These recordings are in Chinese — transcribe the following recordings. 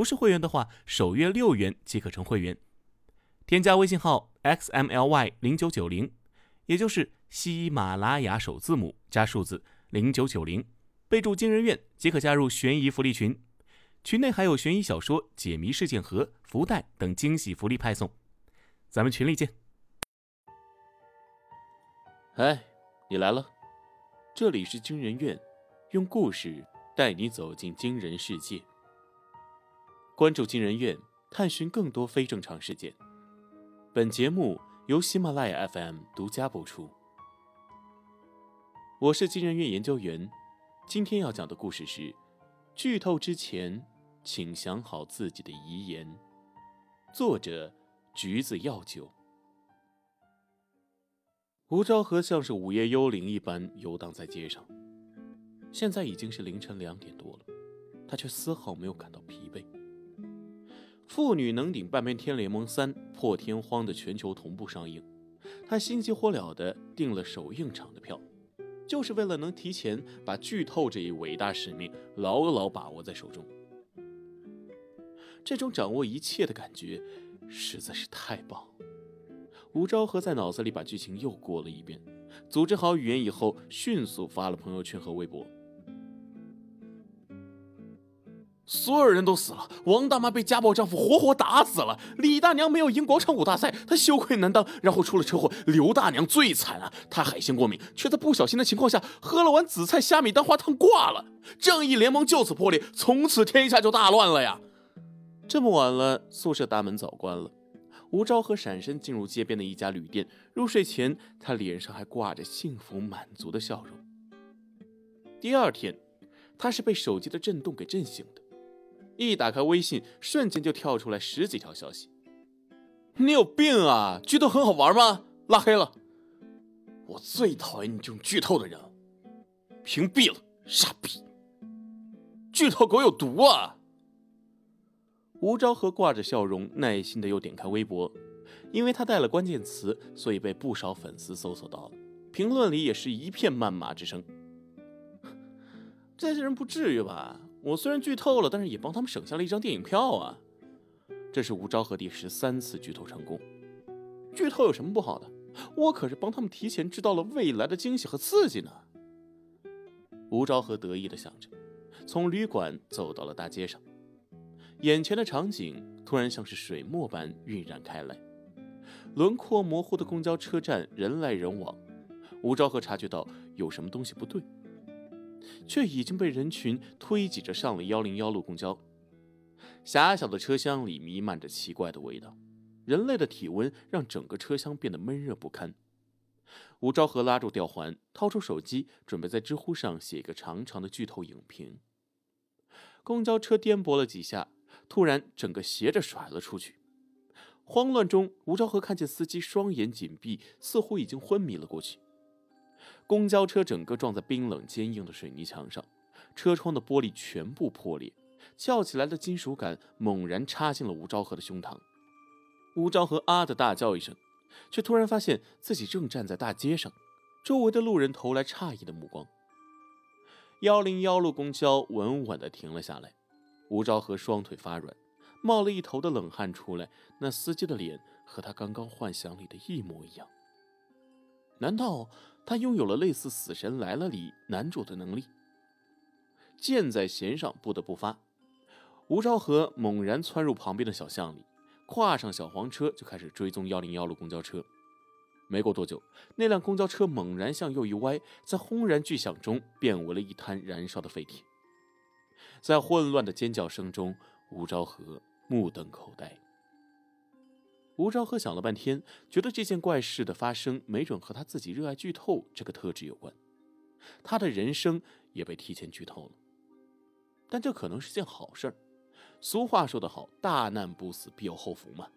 不是会员的话，首月六元即可成会员。添加微信号 xmly 零九九零，也就是喜马拉雅首字母加数字零九九零，备注“惊人院”即可加入悬疑福利群。群内还有悬疑小说、解谜事件盒、福袋等惊喜福利派送。咱们群里见。哎，你来了，这里是惊人院，用故事带你走进惊人世界。关注惊人院，探寻更多非正常事件。本节目由喜马拉雅 FM 独家播出。我是惊人院研究员，今天要讲的故事是：剧透之前，请想好自己的遗言。作者：橘子药酒。吴昭和像是午夜幽灵一般游荡在街上，现在已经是凌晨两点多了，他却丝毫没有感到疲惫。妇女能顶半边天联盟三破天荒的全球同步上映，他心急火燎的订了首映场的票，就是为了能提前把剧透这一伟大使命牢牢把握在手中。这种掌握一切的感觉实在是太棒。吴昭和在脑子里把剧情又过了一遍，组织好语言以后，迅速发了朋友圈和微博。所有人都死了，王大妈被家暴丈夫活活打死了，李大娘没有赢广场舞大赛，她羞愧难当，然后出了车祸。刘大娘最惨啊，她海鲜过敏，却在不小心的情况下喝了碗紫菜虾米蛋花汤挂了。正义联盟就此破裂，从此天下就大乱了呀！这么晚了，宿舍大门早关了。吴昭和闪身进入街边的一家旅店，入睡前他脸上还挂着幸福满足的笑容。第二天，他是被手机的震动给震醒的。一打开微信，瞬间就跳出来十几条消息。你有病啊！剧透很好玩吗？拉黑了。我最讨厌你这种剧透的人，屏蔽了，傻逼！剧透狗有毒啊！吴昭和挂着笑容，耐心的又点开微博，因为他带了关键词，所以被不少粉丝搜索到了。评论里也是一片谩骂之声。这些人不至于吧？我虽然剧透了，但是也帮他们省下了一张电影票啊！这是吴昭和第十三次剧透成功。剧透有什么不好的？我可是帮他们提前知道了未来的惊喜和刺激呢。吴昭和得意的想着，从旅馆走到了大街上，眼前的场景突然像是水墨般晕染开来，轮廓模糊的公交车站人来人往，吴昭和察觉到有什么东西不对。却已经被人群推挤着上了幺零幺路公交。狭小的车厢里弥漫着奇怪的味道，人类的体温让整个车厢变得闷热不堪。吴昭和拉住吊环，掏出手机，准备在知乎上写一个长长的剧透影评。公交车颠簸了几下，突然整个斜着甩了出去。慌乱中，吴昭和看见司机双眼紧闭，似乎已经昏迷了过去。公交车整个撞在冰冷坚硬的水泥墙上，车窗的玻璃全部破裂，翘起来的金属杆猛然插进了吴昭和的胸膛。吴昭和啊的大叫一声，却突然发现自己正站在大街上，周围的路人投来诧异的目光。幺零幺路公交稳稳地停了下来，吴昭和双腿发软，冒了一头的冷汗出来。那司机的脸和他刚刚幻想里的一模一样，难道？他拥有了类似《死神来了》里男主的能力。箭在弦上，不得不发。吴昭和猛然窜入旁边的小巷里，跨上小黄车就开始追踪幺零幺路公交车。没过多久，那辆公交车猛然向右一歪，在轰然巨响中变为了一滩燃烧的废铁。在混乱的尖叫声中，吴昭和目瞪口呆。吴昭和想了半天，觉得这件怪事的发生没准和他自己热爱剧透这个特质有关，他的人生也被提前剧透了。但这可能是件好事儿，俗话说得好，大难不死必有后福嘛。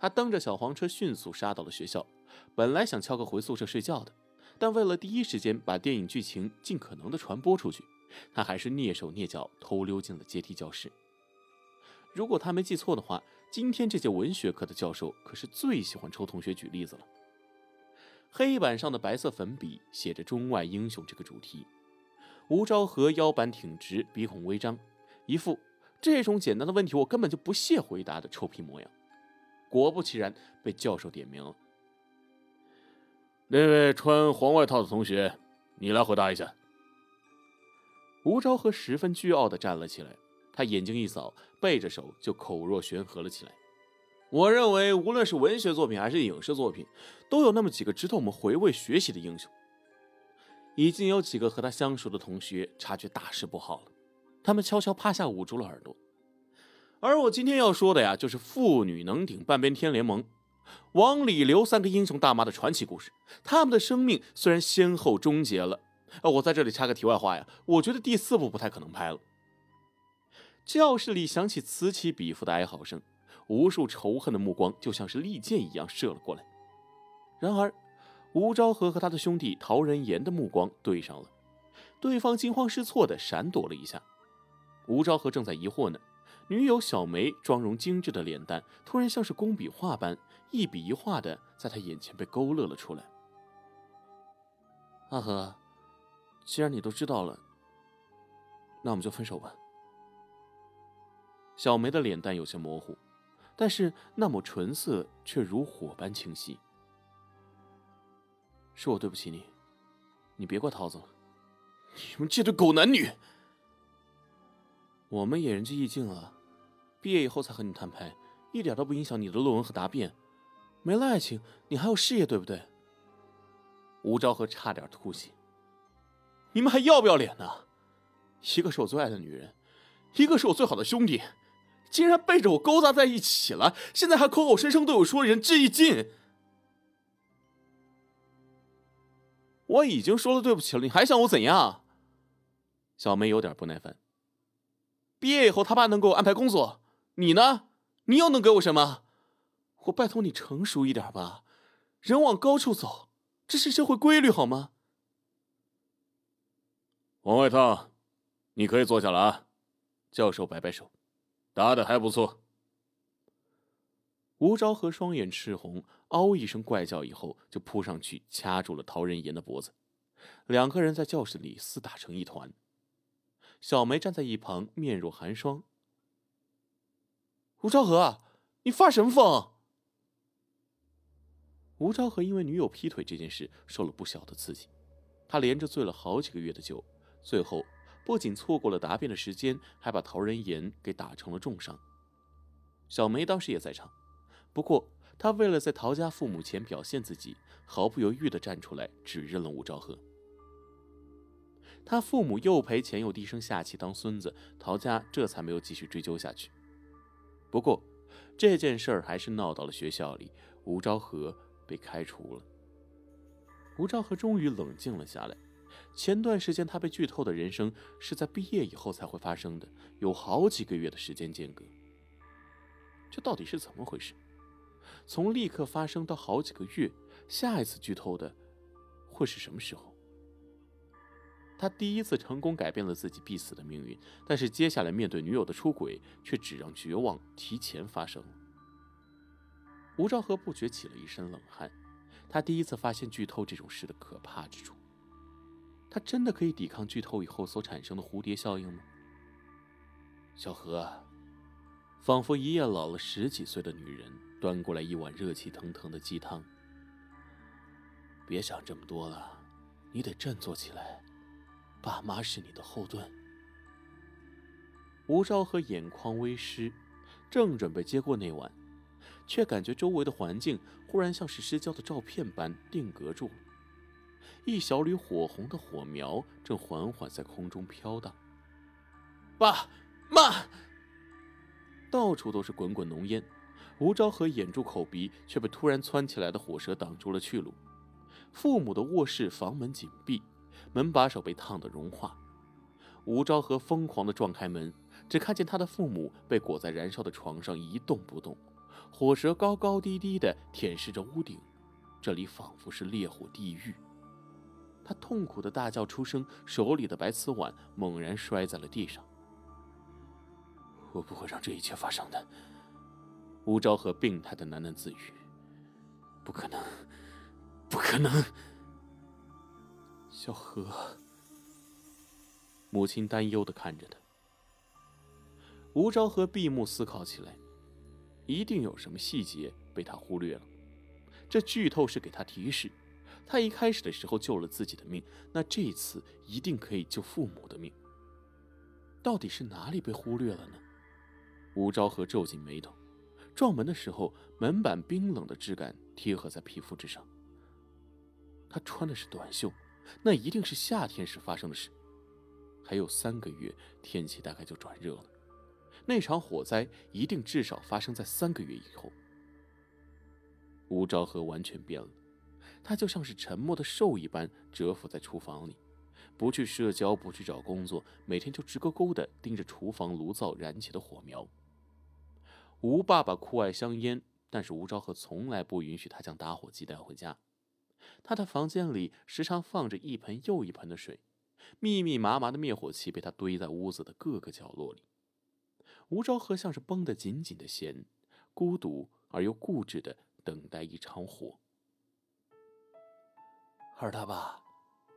他蹬着小黄车迅速杀到了学校，本来想敲个回宿舍睡觉的，但为了第一时间把电影剧情尽可能的传播出去，他还是蹑手蹑脚偷溜进了阶梯教室。如果他没记错的话，今天这节文学课的教授可是最喜欢抽同学举例子了。黑板上的白色粉笔写着“中外英雄”这个主题，吴昭和腰板挺直，鼻孔微张，一副这种简单的问题我根本就不屑回答的臭屁模样。果不其然，被教授点名了。那位穿黄外套的同学，你来回答一下。吴昭和十分倨傲的站了起来，他眼睛一扫，背着手就口若悬河了起来。我认为，无论是文学作品还是影视作品，都有那么几个值得我们回味学习的英雄。已经有几个和他相熟的同学察觉大事不好了，他们悄悄趴下，捂住了耳朵。而我今天要说的呀，就是妇女能顶半边天联盟，王李刘三个英雄大妈的传奇故事。他们的生命虽然先后终结了，呃，我在这里插个题外话呀，我觉得第四部不太可能拍了。教室里响起此起彼伏的哀嚎声。无数仇恨的目光就像是利剑一样射了过来。然而，吴昭和和他的兄弟陶仁言的目光对上了，对方惊慌失措的闪躲了一下。吴昭和正在疑惑呢，女友小梅妆容精致的脸蛋突然像是工笔画般一笔一画的在他眼前被勾勒了出来。阿和，既然你都知道了，那我们就分手吧。小梅的脸蛋有些模糊。但是那抹唇色却如火般清晰。是我对不起你，你别怪桃子了。你们这对狗男女！我们也仁至义尽了，毕业以后才和你摊牌，一点都不影响你的论文和答辩。没了爱情，你还有事业，对不对？吴昭和差点吐血。你们还要不要脸呢？一个是我最爱的女人，一个是我最好的兄弟。竟然背着我勾搭在一起了，现在还口口声声对我说仁至义尽。我已经说了对不起了，你还想我怎样？小梅有点不耐烦。毕业以后，他爸能给我安排工作，你呢？你又能给我什么？我拜托你成熟一点吧，人往高处走，这是社会规律，好吗？王外套，你可以坐下了啊。教授摆摆手。答的还不错。吴昭和双眼赤红，嗷一声怪叫，以后就扑上去掐住了陶仁言的脖子，两个人在教室里厮打成一团。小梅站在一旁，面若寒霜。吴昭和，你发什么疯？吴昭和因为女友劈腿这件事受了不小的刺激，他连着醉了好几个月的酒，最后。不仅错过了答辩的时间，还把陶仁言给打成了重伤。小梅当时也在场，不过她为了在陶家父母前表现自己，毫不犹豫地站出来指认了吴兆和。他父母又赔钱又低声下气当孙子，陶家这才没有继续追究下去。不过这件事儿还是闹到了学校里，吴昭和被开除了。吴昭和终于冷静了下来。前段时间他被剧透的人生是在毕业以后才会发生的，有好几个月的时间间隔。这到底是怎么回事？从立刻发生到好几个月，下一次剧透的会是什么时候？他第一次成功改变了自己必死的命运，但是接下来面对女友的出轨，却只让绝望提前发生。吴兆和不觉起了一身冷汗，他第一次发现剧透这种事的可怕之处。他真的可以抵抗剧透以后所产生的蝴蝶效应吗？小何，仿佛一夜老了十几岁的女人端过来一碗热气腾腾的鸡汤。别想这么多了，你得振作起来，爸妈是你的后盾。吴昭和眼眶微湿，正准备接过那碗，却感觉周围的环境忽然像是失焦的照片般定格住了。一小缕火红的火苗正缓缓在空中飘荡。爸妈，到处都是滚滚浓烟。吴昭和掩住口鼻，却被突然窜起来的火舌挡住了去路。父母的卧室房门紧闭，门把手被烫得融化。吴昭和疯狂地撞开门，只看见他的父母被裹在燃烧的床上一动不动，火舌高高低低的舔舐着屋顶，这里仿佛是烈火地狱。他痛苦的大叫出声，手里的白瓷碗猛然摔在了地上。我不会让这一切发生的。吴昭和病态的喃喃自语：“不可能，不可能。”小何，母亲担忧的看着他。吴昭和闭目思考起来，一定有什么细节被他忽略了。这剧透是给他提示。他一开始的时候救了自己的命，那这次一定可以救父母的命。到底是哪里被忽略了呢？吴昭和皱紧眉头，撞门的时候，门板冰冷的质感贴合在皮肤之上。他穿的是短袖，那一定是夏天时发生的事。还有三个月，天气大概就转热了。那场火灾一定至少发生在三个月以后。吴昭和完全变了。他就像是沉默的兽一般蛰伏在厨房里，不去社交，不去找工作，每天就直勾勾地盯着厨房炉灶燃起的火苗。吴爸爸酷爱香烟，但是吴昭和从来不允许他将打火机带回家。他的房间里时常放着一盆又一盆的水，密密麻麻的灭火器被他堆在屋子的各个角落里。吴昭和像是绷得紧紧的弦，孤独而又固执地等待一场火。二大爸，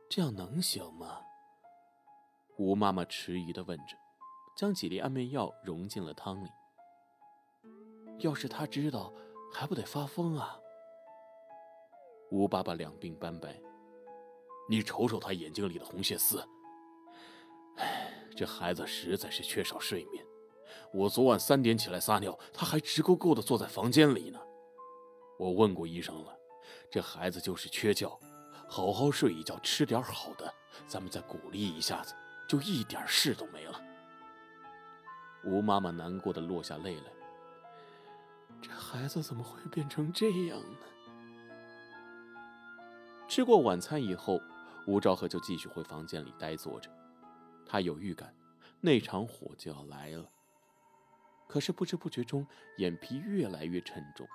这样能行吗？吴妈妈迟疑的问着，将几粒安眠药融进了汤里。要是他知道，还不得发疯啊！吴爸爸两鬓斑白，你瞅瞅他眼睛里的红血丝。唉，这孩子实在是缺少睡眠。我昨晚三点起来撒尿，他还直勾勾的坐在房间里呢。我问过医生了，这孩子就是缺觉。好好睡一觉，吃点好的，咱们再鼓励一下子，就一点事都没了。吴妈妈难过的落下泪来。这孩子怎么会变成这样呢？吃过晚餐以后，吴兆和就继续回房间里呆坐着。他有预感，那场火就要来了。可是不知不觉中，眼皮越来越沉重。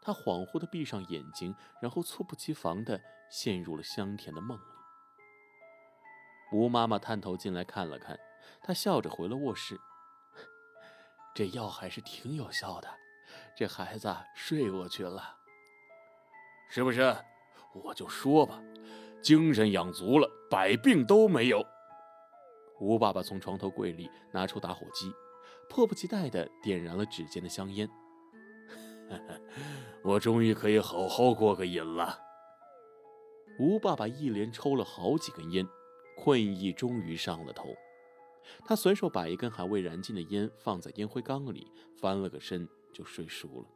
他恍惚的闭上眼睛，然后猝不及防的陷入了香甜的梦里。吴妈妈探头进来看了看，她笑着回了卧室：“这药还是挺有效的，这孩子睡过去了，是不是？我就说吧，精神养足了，百病都没有。”吴爸爸从床头柜里拿出打火机，迫不及待的点燃了指尖的香烟。我终于可以好好过个瘾了。吴爸爸一连抽了好几根烟，困意终于上了头。他随手把一根还未燃尽的烟放在烟灰缸里，翻了个身就睡熟了。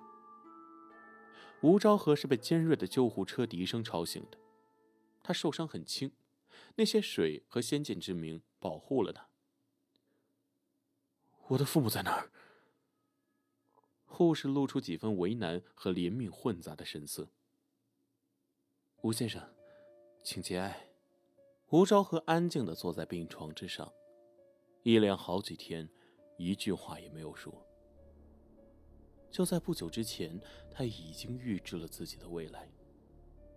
吴昭和是被尖锐的救护车笛声吵醒的，他受伤很轻，那些水和先见之明保护了他。我的父母在哪儿？护士露出几分为难和怜悯混杂的神色。吴先生，请节哀。吴昭和安静的坐在病床之上，一连好几天，一句话也没有说。就在不久之前，他已经预知了自己的未来，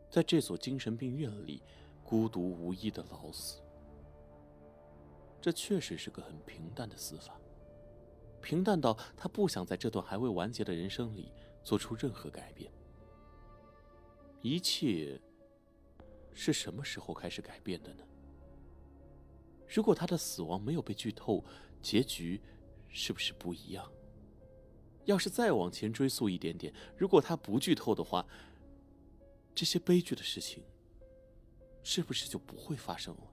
在这所精神病院里，孤独无依的老死。这确实是个很平淡的死法。平淡到他不想在这段还未完结的人生里做出任何改变。一切是什么时候开始改变的呢？如果他的死亡没有被剧透，结局是不是不一样？要是再往前追溯一点点，如果他不剧透的话，这些悲剧的事情是不是就不会发生了？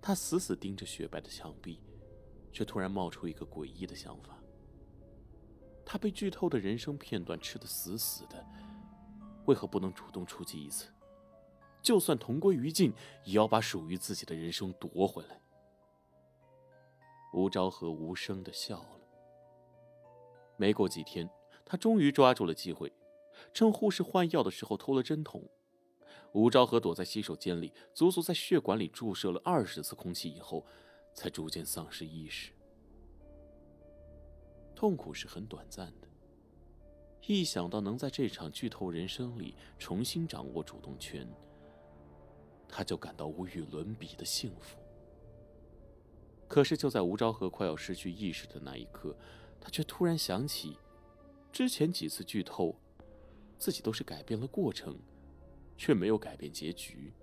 他死死盯着雪白的墙壁。却突然冒出一个诡异的想法：他被剧透的人生片段吃得死死的，为何不能主动出击一次？就算同归于尽，也要把属于自己的人生夺回来。吴昭和无声的笑了。没过几天，他终于抓住了机会，趁护士换药的时候偷了针筒。吴昭和躲在洗手间里，足足在血管里注射了二十次空气以后。才逐渐丧失意识。痛苦是很短暂的，一想到能在这场剧透人生里重新掌握主动权，他就感到无与伦比的幸福。可是就在吴昭和快要失去意识的那一刻，他却突然想起，之前几次剧透，自己都是改变了过程，却没有改变结局。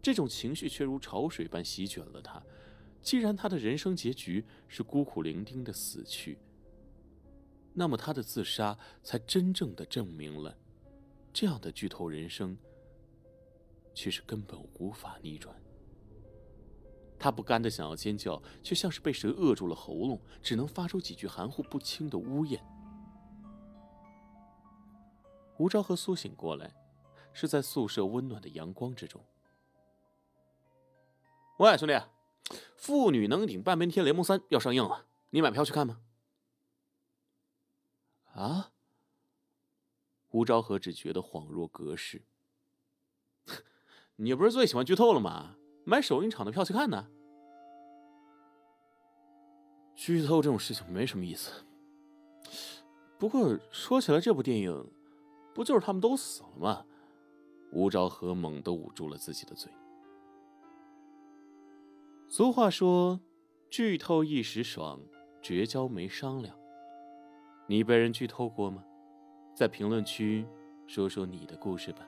这种情绪却如潮水般席卷了他。既然他的人生结局是孤苦伶仃的死去，那么他的自杀才真正的证明了，这样的剧透人生，其实根本无法逆转。他不甘的想要尖叫，却像是被谁扼住了喉咙，只能发出几句含糊不清的呜咽。吴昭和苏醒过来，是在宿舍温暖的阳光之中。喂，兄弟。《妇女能顶半边天》联盟三要上映了，你买票去看吗？啊！吴昭和只觉得恍若隔世。你不是最喜欢剧透了吗？买首映场的票去看呢？剧透这种事情没什么意思。不过说起来，这部电影不就是他们都死了吗？吴昭和猛地捂住了自己的嘴。俗话说：“剧透一时爽，绝交没商量。”你被人剧透过吗？在评论区说说你的故事吧。